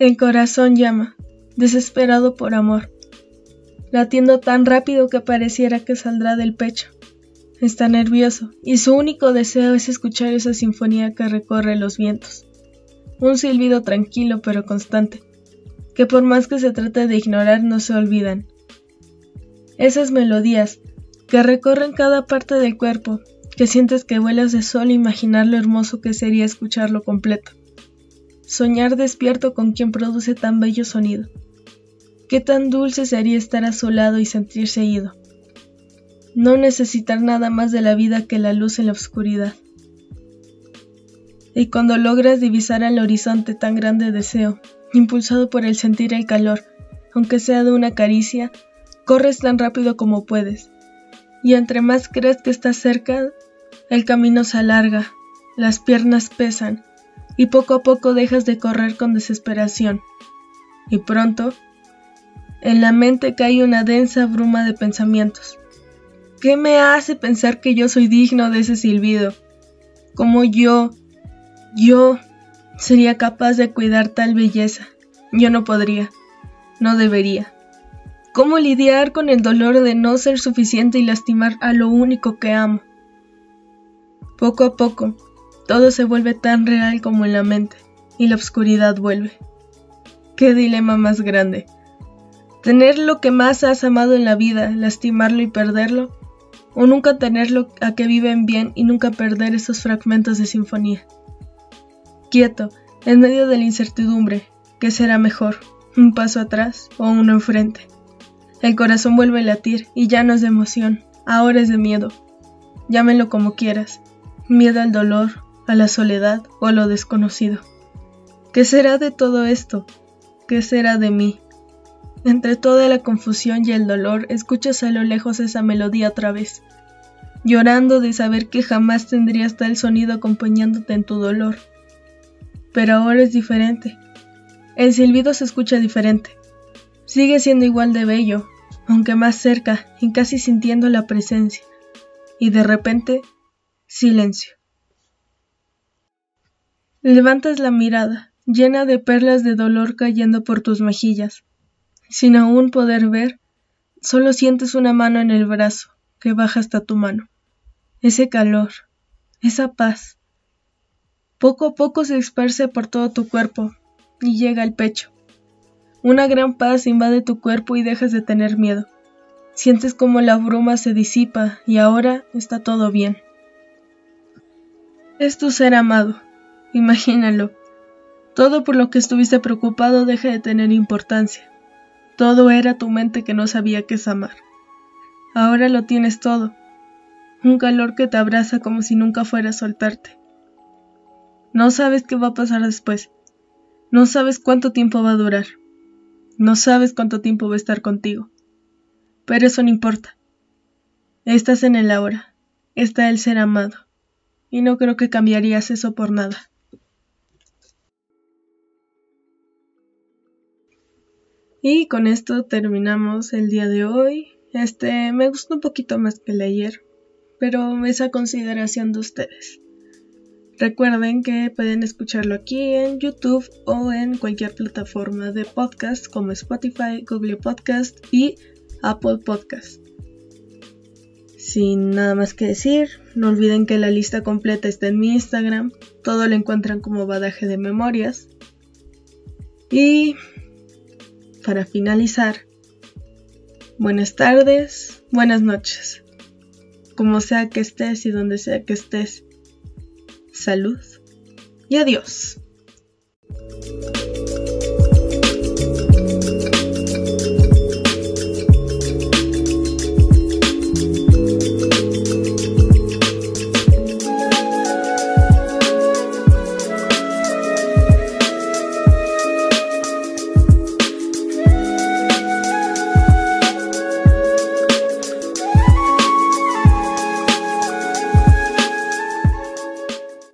El corazón llama, desesperado por amor, latiendo tan rápido que pareciera que saldrá del pecho. Está nervioso y su único deseo es escuchar esa sinfonía que recorre los vientos. Un silbido tranquilo pero constante, que por más que se trate de ignorar no se olvidan. Esas melodías que recorren cada parte del cuerpo, que sientes que vuelas de solo imaginar lo hermoso que sería escucharlo completo. Soñar despierto con quien produce tan bello sonido. Qué tan dulce sería estar a su lado y sentirse ido. No necesitar nada más de la vida que la luz en la oscuridad. Y cuando logras divisar al horizonte tan grande deseo, impulsado por el sentir el calor, aunque sea de una caricia, corres tan rápido como puedes. Y entre más crees que estás cerca, el camino se alarga, las piernas pesan, y poco a poco dejas de correr con desesperación. Y pronto, en la mente cae una densa bruma de pensamientos. ¿Qué me hace pensar que yo soy digno de ese silbido? Como yo, yo, sería capaz de cuidar tal belleza? Yo no podría, no debería. ¿Cómo lidiar con el dolor de no ser suficiente y lastimar a lo único que amo? Poco a poco, todo se vuelve tan real como en la mente, y la oscuridad vuelve. ¿Qué dilema más grande? Tener lo que más has amado en la vida, lastimarlo y perderlo, o nunca tenerlo a que viven bien y nunca perder esos fragmentos de sinfonía. Quieto, en medio de la incertidumbre, ¿qué será mejor? ¿Un paso atrás o uno enfrente? El corazón vuelve a latir y ya no es de emoción, ahora es de miedo. Llámenlo como quieras, miedo al dolor, a la soledad o a lo desconocido. ¿Qué será de todo esto? ¿Qué será de mí? Entre toda la confusión y el dolor, escuchas a lo lejos esa melodía otra vez, llorando de saber que jamás tendrías tal sonido acompañándote en tu dolor. Pero ahora es diferente. El silbido se escucha diferente. Sigue siendo igual de bello, aunque más cerca y casi sintiendo la presencia. Y de repente Silencio. Levantas la mirada, llena de perlas de dolor cayendo por tus mejillas. Sin aún poder ver, solo sientes una mano en el brazo que baja hasta tu mano. Ese calor, esa paz. Poco a poco se esparce por todo tu cuerpo y llega al pecho. Una gran paz invade tu cuerpo y dejas de tener miedo. Sientes como la bruma se disipa y ahora está todo bien. Es tu ser amado. Imagínalo. Todo por lo que estuviste preocupado deja de tener importancia. Todo era tu mente que no sabía qué es amar. Ahora lo tienes todo. Un calor que te abraza como si nunca fuera a soltarte. No sabes qué va a pasar después. No sabes cuánto tiempo va a durar. No sabes cuánto tiempo va a estar contigo. Pero eso no importa. Estás en el ahora. Está el ser amado y no creo que cambiarías eso por nada. Y con esto terminamos el día de hoy. Este me gustó un poquito más que el ayer, pero esa consideración de ustedes. Recuerden que pueden escucharlo aquí en YouTube o en cualquier plataforma de podcast como Spotify, Google Podcast y Apple Podcast. Sin nada más que decir, no olviden que la lista completa está en mi Instagram, todo lo encuentran como badaje de memorias. Y para finalizar, buenas tardes, buenas noches, como sea que estés y donde sea que estés, salud y adiós.